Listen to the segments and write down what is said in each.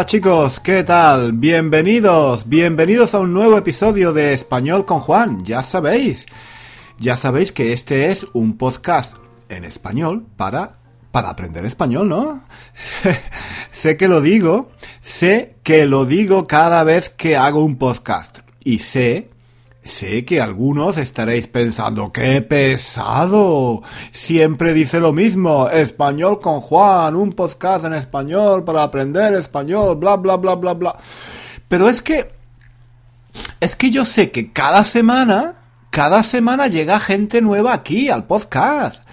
Hola chicos, ¿qué tal? Bienvenidos, bienvenidos a un nuevo episodio de Español con Juan, ya sabéis. Ya sabéis que este es un podcast en español para para aprender español, ¿no? sé que lo digo, sé que lo digo cada vez que hago un podcast y sé Sé que algunos estaréis pensando, ¡qué pesado! Siempre dice lo mismo, español con Juan, un podcast en español para aprender español, bla, bla, bla, bla, bla. Pero es que... Es que yo sé que cada semana, cada semana llega gente nueva aquí al podcast.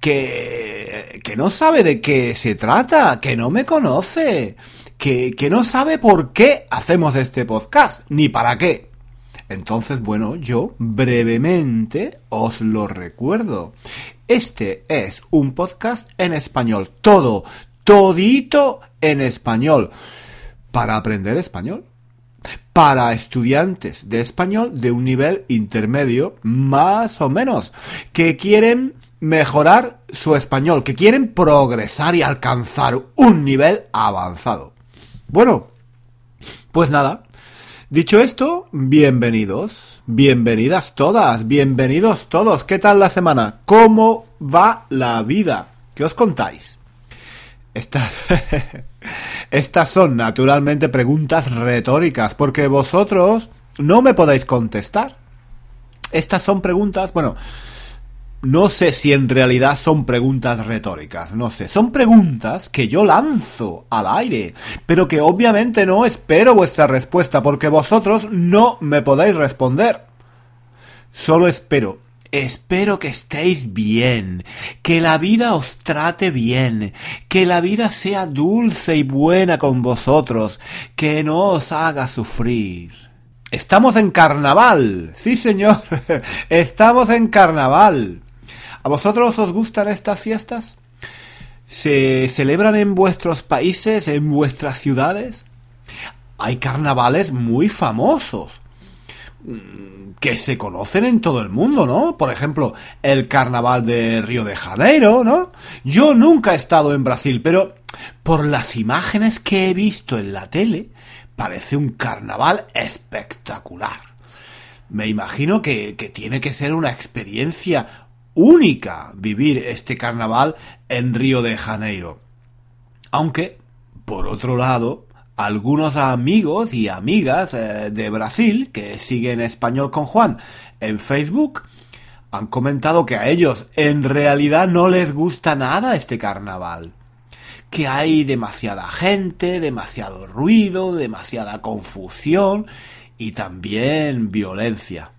Que, que no sabe de qué se trata, que no me conoce, que, que no sabe por qué hacemos este podcast, ni para qué. Entonces, bueno, yo brevemente os lo recuerdo. Este es un podcast en español. Todo, todito en español. Para aprender español. Para estudiantes de español de un nivel intermedio, más o menos, que quieren mejorar su español, que quieren progresar y alcanzar un nivel avanzado. Bueno, pues nada, Dicho esto, bienvenidos, bienvenidas todas, bienvenidos todos. ¿Qué tal la semana? ¿Cómo va la vida? ¿Qué os contáis? Estas, estas son naturalmente preguntas retóricas porque vosotros no me podéis contestar. Estas son preguntas, bueno, no sé si en realidad son preguntas retóricas, no sé. Son preguntas que yo lanzo al aire, pero que obviamente no espero vuestra respuesta porque vosotros no me podéis responder. Solo espero, espero que estéis bien, que la vida os trate bien, que la vida sea dulce y buena con vosotros, que no os haga sufrir. Estamos en carnaval, sí señor, estamos en carnaval. ¿A vosotros os gustan estas fiestas? ¿Se celebran en vuestros países, en vuestras ciudades? Hay carnavales muy famosos mm, que se conocen en todo el mundo, ¿no? Por ejemplo, el carnaval de Río de Janeiro, ¿no? Yo nunca he estado en Brasil, pero por las imágenes que he visto en la tele, parece un carnaval espectacular. Me imagino que, que tiene que ser una experiencia única vivir este carnaval en Río de Janeiro. Aunque, por otro lado, algunos amigos y amigas eh, de Brasil que siguen español con Juan en Facebook han comentado que a ellos en realidad no les gusta nada este carnaval. Que hay demasiada gente, demasiado ruido, demasiada confusión y también violencia.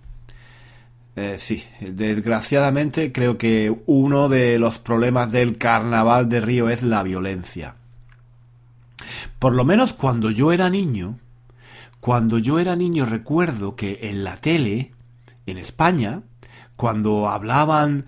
Eh, sí, desgraciadamente creo que uno de los problemas del carnaval de Río es la violencia. Por lo menos cuando yo era niño, cuando yo era niño recuerdo que en la tele, en España, cuando hablaban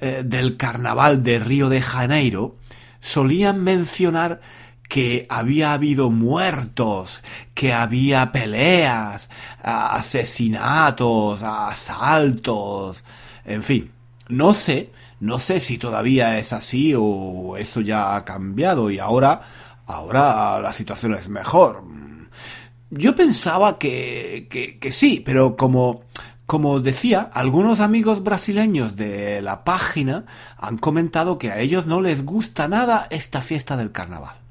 eh, del carnaval de Río de Janeiro, solían mencionar que había habido muertos, que había peleas, asesinatos, asaltos, en fin, no sé, no sé si todavía es así o eso ya ha cambiado y ahora, ahora la situación es mejor. Yo pensaba que, que, sí, pero como, como decía, algunos amigos brasileños de la página han comentado que a ellos no les gusta nada esta fiesta del carnaval.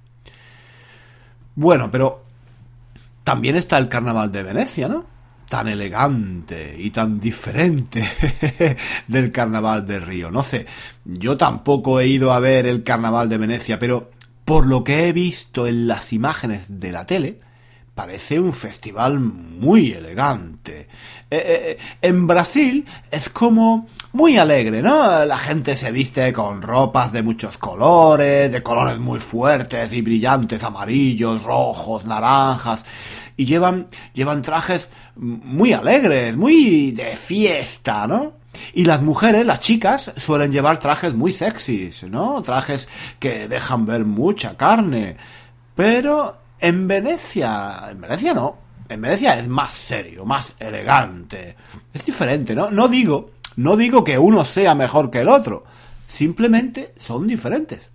Bueno, pero también está el carnaval de Venecia, ¿no? Tan elegante y tan diferente del carnaval de Río. No sé, yo tampoco he ido a ver el carnaval de Venecia, pero por lo que he visto en las imágenes de la tele, parece un festival muy elegante. Eh, eh, eh, en Brasil es como muy alegre, ¿no? La gente se viste con ropas de muchos colores, de colores muy fuertes y brillantes, amarillos, rojos, naranjas, y llevan, llevan trajes muy alegres, muy de fiesta, ¿no? Y las mujeres, las chicas, suelen llevar trajes muy sexys, ¿no? Trajes que dejan ver mucha carne. Pero en Venecia, en Venecia no. En Venecia es más serio, más elegante. Es diferente, ¿no? No digo, no digo que uno sea mejor que el otro. Simplemente son diferentes.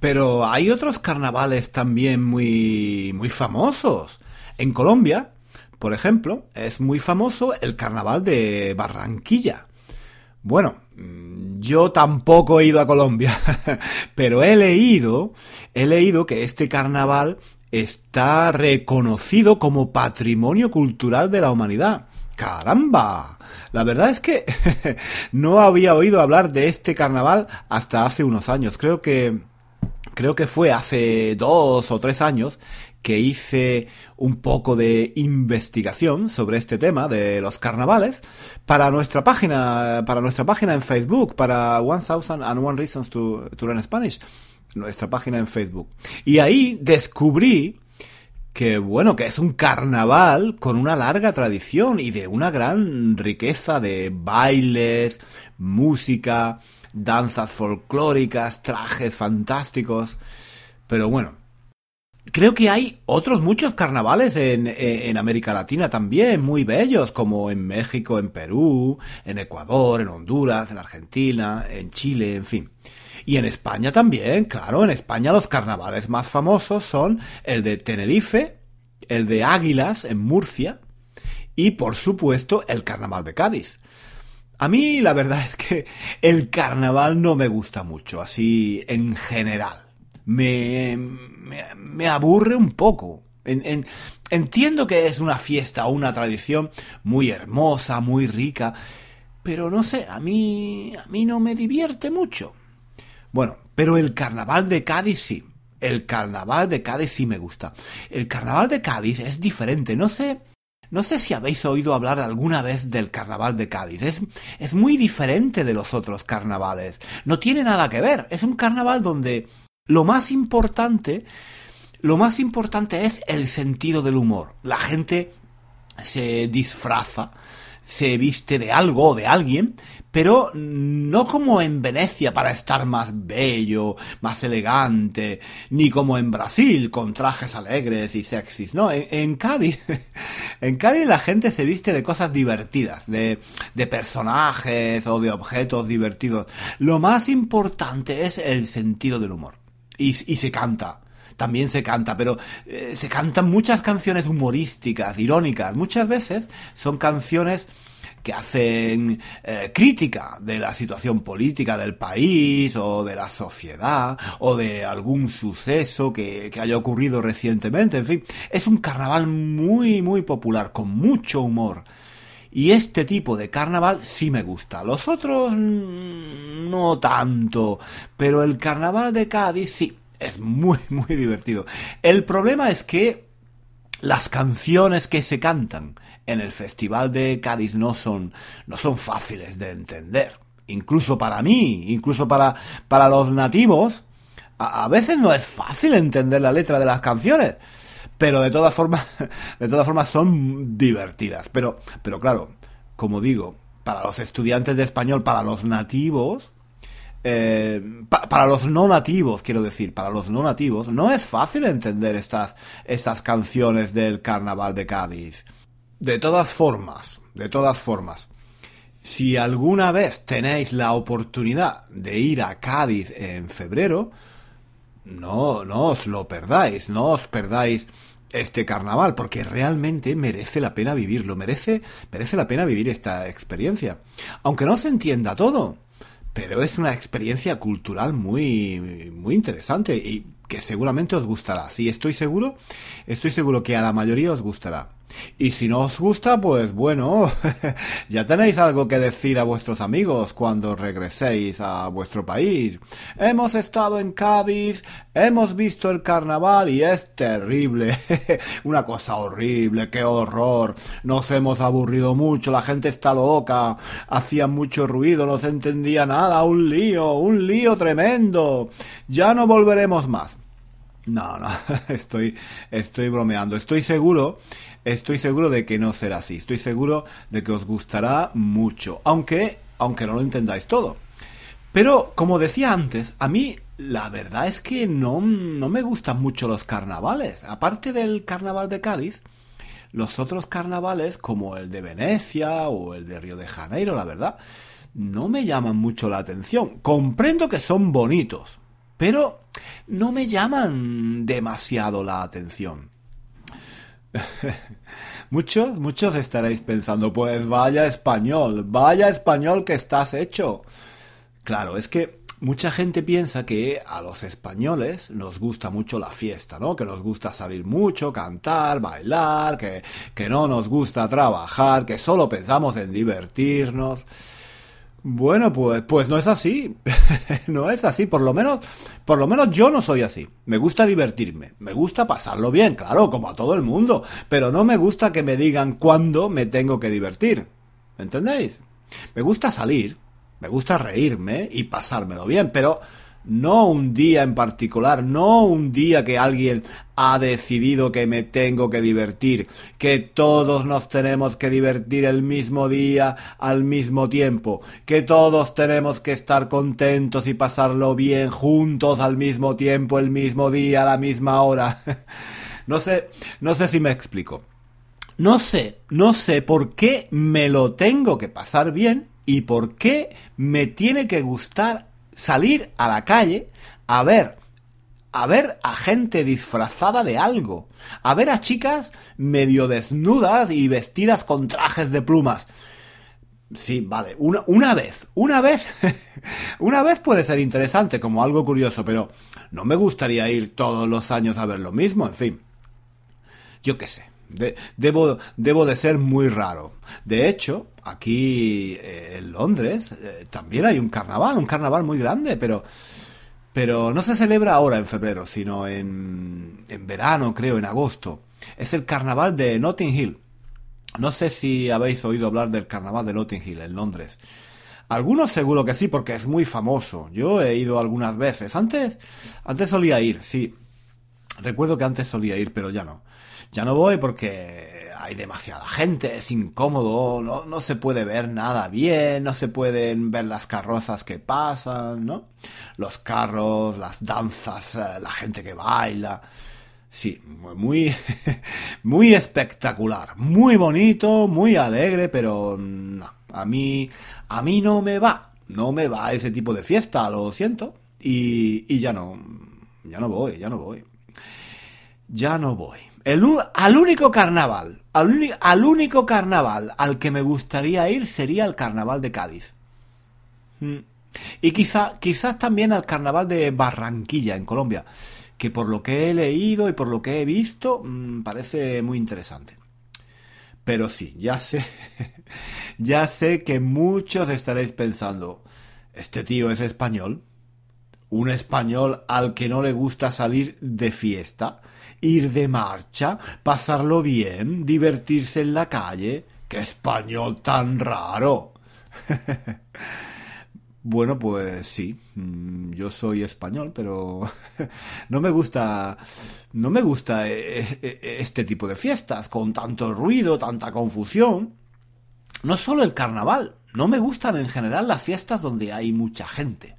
Pero hay otros carnavales también muy, muy famosos. En Colombia, por ejemplo, es muy famoso el carnaval de Barranquilla. Bueno, yo tampoco he ido a Colombia, pero he leído, he leído que este carnaval está reconocido como patrimonio cultural de la humanidad. ¡Caramba! La verdad es que no había oído hablar de este carnaval hasta hace unos años. Creo que creo que fue hace dos o tres años que hice un poco de investigación sobre este tema de los carnavales para nuestra página, para nuestra página en Facebook, para One Thousand and One Reasons to, to Learn Spanish, nuestra página en Facebook. Y ahí descubrí que bueno, que es un carnaval con una larga tradición y de una gran riqueza de bailes, música, danzas folclóricas, trajes fantásticos. Pero bueno, creo que hay otros muchos carnavales en, en, América Latina también, muy bellos, como en México, en Perú, en Ecuador, en Honduras, en Argentina, en Chile, en fin. Y en España también, claro, en España los carnavales más famosos son el de Tenerife, el de Águilas en Murcia y por supuesto el carnaval de Cádiz. A mí la verdad es que el carnaval no me gusta mucho, así en general. Me, me, aburre un poco. entiendo que es una fiesta o una tradición muy hermosa, muy rica, pero no sé, a mí, a mí no me divierte mucho. Bueno, pero el carnaval de Cádiz sí. El carnaval de Cádiz sí me gusta. El carnaval de Cádiz es diferente, no sé no sé si habéis oído hablar alguna vez del carnaval de Cádiz. Es, es muy diferente de los otros carnavales. No tiene nada que ver. Es un carnaval donde lo más importante, lo más importante es el sentido del humor. La gente se disfraza se viste de algo o de alguien, pero no como en Venecia para estar más bello, más elegante, ni como en Brasil con trajes alegres y sexys. No, en, Cádiz, en Cádiz la gente se viste de cosas divertidas, de, de personajes o de objetos divertidos. Lo más importante es el sentido del humor. Y, y se canta también se canta, pero eh, se cantan muchas canciones humorísticas, irónicas. Muchas veces son canciones que hacen eh, crítica de la situación política del país o de la sociedad o de algún suceso que, que, haya ocurrido recientemente. En fin, es un carnaval muy, muy popular, con mucho humor. Y este tipo de carnaval sí me gusta. Los otros mm, no tanto. Pero el carnaval de Cádiz sí. Es muy, muy divertido. El problema es que las canciones que se cantan en el Festival de Cádiz no son, no son fáciles de entender. Incluso para mí, incluso para, para los nativos, a, a veces no es fácil entender la letra de las canciones pero de todas formas, de todas formas son divertidas. Pero, pero claro, como digo, para los estudiantes de español, para los nativos, eh, para los no nativos, quiero decir, para los no nativos, no es fácil entender estas, estas canciones del carnaval de Cádiz. De todas formas, de todas formas, si alguna vez tenéis la oportunidad de ir a Cádiz en febrero, no, no os lo perdáis, no os perdáis este carnaval, porque realmente merece la pena vivirlo, merece, merece la pena vivir esta experiencia. Aunque no se entienda todo, pero es una experiencia cultural muy, muy interesante y que seguramente os gustará. Sí, estoy seguro, estoy seguro que a la mayoría os gustará. Y si no os gusta, pues bueno, ya tenéis algo que decir a vuestros amigos cuando regreséis a vuestro país. Hemos estado en Cádiz, hemos visto el carnaval y es terrible. Una cosa horrible, qué horror. Nos hemos aburrido mucho, la gente está loca, hacía mucho ruido, no se entendía nada, un lío, un lío tremendo. Ya no volveremos más. No, no, estoy, estoy bromeando. Estoy seguro, estoy seguro de que no será así. Estoy seguro de que os gustará mucho. Aunque, aunque no lo entendáis todo. Pero, como decía antes, a mí la verdad es que no, no me gustan mucho los carnavales. Aparte del carnaval de Cádiz, los otros carnavales, como el de Venecia o el de Río de Janeiro, la verdad, no me llaman mucho la atención. Comprendo que son bonitos, pero no me llaman demasiado la atención. muchos, muchos estaréis pensando, pues vaya español, vaya español que estás hecho. Claro, es que mucha gente piensa que a los españoles nos gusta mucho la fiesta, ¿no? Que nos gusta salir mucho, cantar, bailar, que, que no nos gusta trabajar, que solo pensamos en divertirnos. Bueno, pues, pues no es así. no es así. Por lo menos, por lo menos yo no soy así. Me gusta divertirme. Me gusta pasarlo bien, claro, como a todo el mundo. Pero no me gusta que me digan cuándo me tengo que divertir. ¿Entendéis? Me gusta salir. Me gusta reírme y pasármelo bien. Pero no un día en particular, no un día que alguien ha decidido que me tengo que divertir, que todos nos tenemos que divertir el mismo día al mismo tiempo, que todos tenemos que estar contentos y pasarlo bien juntos al mismo tiempo, el mismo día, a la misma hora. no sé, no sé si me explico. No sé, no sé por qué me lo tengo que pasar bien y por qué me tiene que gustar salir a la calle a ver a ver a gente disfrazada de algo, a ver a chicas medio desnudas y vestidas con trajes de plumas. Sí, vale, una, una vez, una vez, una vez puede ser interesante como algo curioso, pero no me gustaría ir todos los años a ver lo mismo, en fin. Yo qué sé, debo, debo de ser muy raro. De hecho, aquí eh, en Londres eh, también hay un carnaval, un carnaval muy grande, pero, pero no se celebra ahora en febrero, sino en, en verano, creo, en agosto. Es el carnaval de Notting Hill. No sé si habéis oído hablar del carnaval de Notting Hill en Londres. Algunos seguro que sí, porque es muy famoso. Yo he ido algunas veces. Antes, antes solía ir, sí. Recuerdo que antes solía ir, pero ya no. Ya no voy porque hay demasiada gente, es incómodo, no, no se puede ver nada bien, no se pueden ver las carrozas que pasan, ¿no? Los carros, las danzas, eh, la gente que baila. Sí, muy, muy espectacular, muy bonito, muy alegre, pero no, a mí, a mí no me va, no me va ese tipo de fiesta, lo siento, y, y ya no, ya no voy, ya no voy, ya no voy al único carnaval, al, único carnaval al que me gustaría ir sería el carnaval de Cádiz. Mm. Y quizá, quizás también al carnaval de Barranquilla, en Colombia, que por lo que he leído y por lo que he visto, mm, parece muy interesante. Pero sí, ya sé, ya sé que muchos estaréis pensando, ¿este tío es español? ¿Un español al que no le gusta salir de fiesta? Ir de marcha, pasarlo bien, divertirse en la calle. ¡Qué español tan raro! bueno, pues sí, mm, yo soy español, pero no me gusta, no me gusta e, e, e, este tipo de fiestas con tanto ruido, tanta confusión. No solo el carnaval, no me gustan en general las fiestas donde hay mucha gente.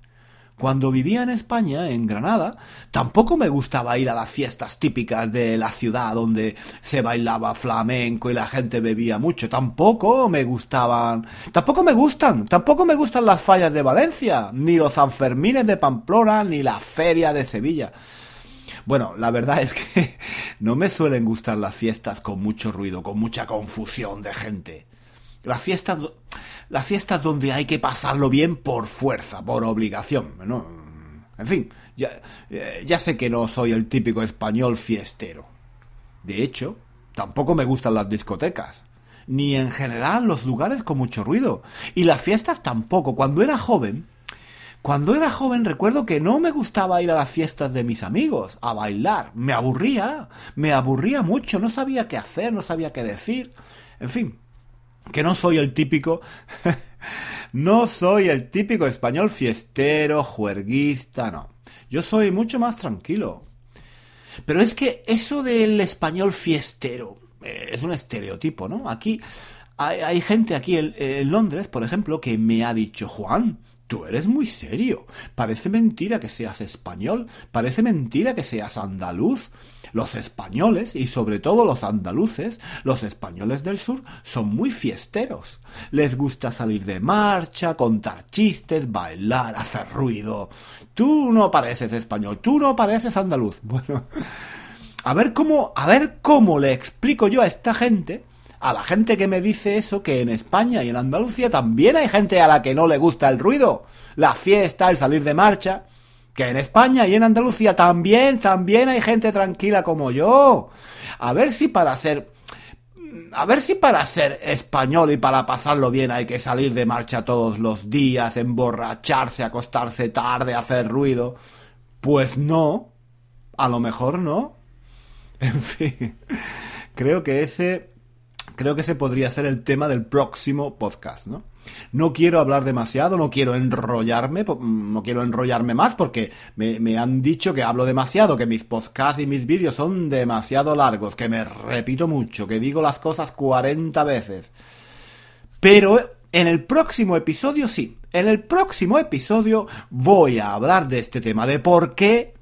Cuando vivía en España, en Granada, tampoco me gustaba ir a las fiestas típicas de la ciudad donde se bailaba flamenco y la gente bebía mucho. Tampoco me gustaban, tampoco me gustan, tampoco me gustan las fallas de Valencia, ni los Sanfermines de Pamplona, ni la feria de Sevilla. Bueno, la verdad es que no me suelen gustar las fiestas con mucho ruido, con mucha confusión de gente. Las fiestas las fiestas donde hay que pasarlo bien por fuerza, por obligación. ¿no? En fin, ya, eh, ya sé que no soy el típico español fiestero. De hecho, tampoco me gustan las discotecas ni en general los lugares con mucho ruido. Y las fiestas tampoco. Cuando era joven, cuando era joven recuerdo que no me gustaba ir a las fiestas de mis amigos, a bailar. Me aburría, me aburría mucho, no sabía qué hacer, no sabía qué decir. En fin, que no soy el típico, no soy el típico español fiestero, juerguista, no. Yo soy mucho más tranquilo. Pero es que eso del español fiestero eh, es un estereotipo, ¿no? Aquí hay, gente aquí en, en Londres, por ejemplo, que me ha dicho, Juan, Tú eres muy serio. Parece mentira que seas español. Parece mentira que seas andaluz. Los españoles, y sobre todo los andaluces, los españoles del sur, son muy fiesteros. Les gusta salir de marcha, contar chistes, bailar, hacer ruido. Tú no pareces español, tú no pareces andaluz. Bueno, a ver cómo, a ver cómo le explico yo a esta gente a la gente que me dice eso que en España y en Andalucía también hay gente a la que no le gusta el ruido, la fiesta, el salir de marcha. Que en España y en Andalucía también, también hay gente tranquila como yo. A ver si para ser a ver si para ser español y para pasarlo bien hay que salir de marcha todos los días, emborracharse, acostarse tarde, hacer ruido. Pues no, a lo mejor no. En fin, creo que ese creo que ese podría ser el tema del próximo podcast, ¿no? No quiero hablar demasiado, no quiero enrollarme, no quiero enrollarme más porque me, han dicho que hablo demasiado, que mis podcasts y mis vídeos son demasiado largos, que me repito mucho, que digo las cosas 40 veces. Pero en el próximo episodio sí, en el próximo episodio voy a hablar de este tema, de por qué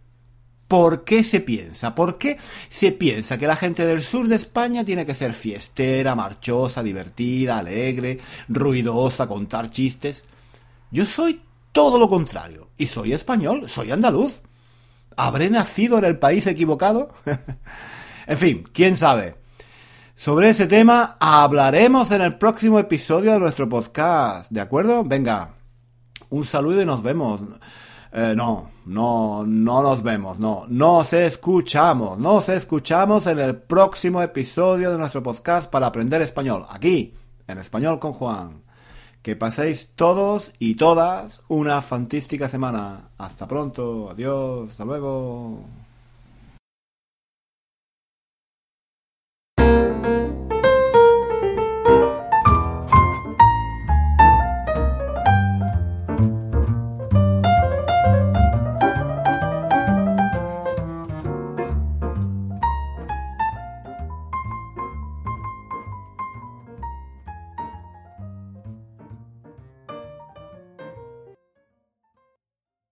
¿Por qué se piensa? ¿Por qué se piensa que la gente del sur de España tiene que ser fiestera, marchosa, divertida, alegre, ruidosa, contar chistes? Yo soy todo lo contrario. Y soy español, soy andaluz. ¿Habré nacido en el país equivocado? en fin, quién sabe. Sobre ese tema hablaremos en el próximo episodio de nuestro podcast. ¿De acuerdo? Venga. Un saludo y nos vemos. Eh, no, no, no nos vemos, no, nos escuchamos, nos escuchamos en el próximo episodio de nuestro podcast para aprender español, aquí, en español con Juan. Que paséis todos y todas una fantástica semana. Hasta pronto, adiós, hasta luego.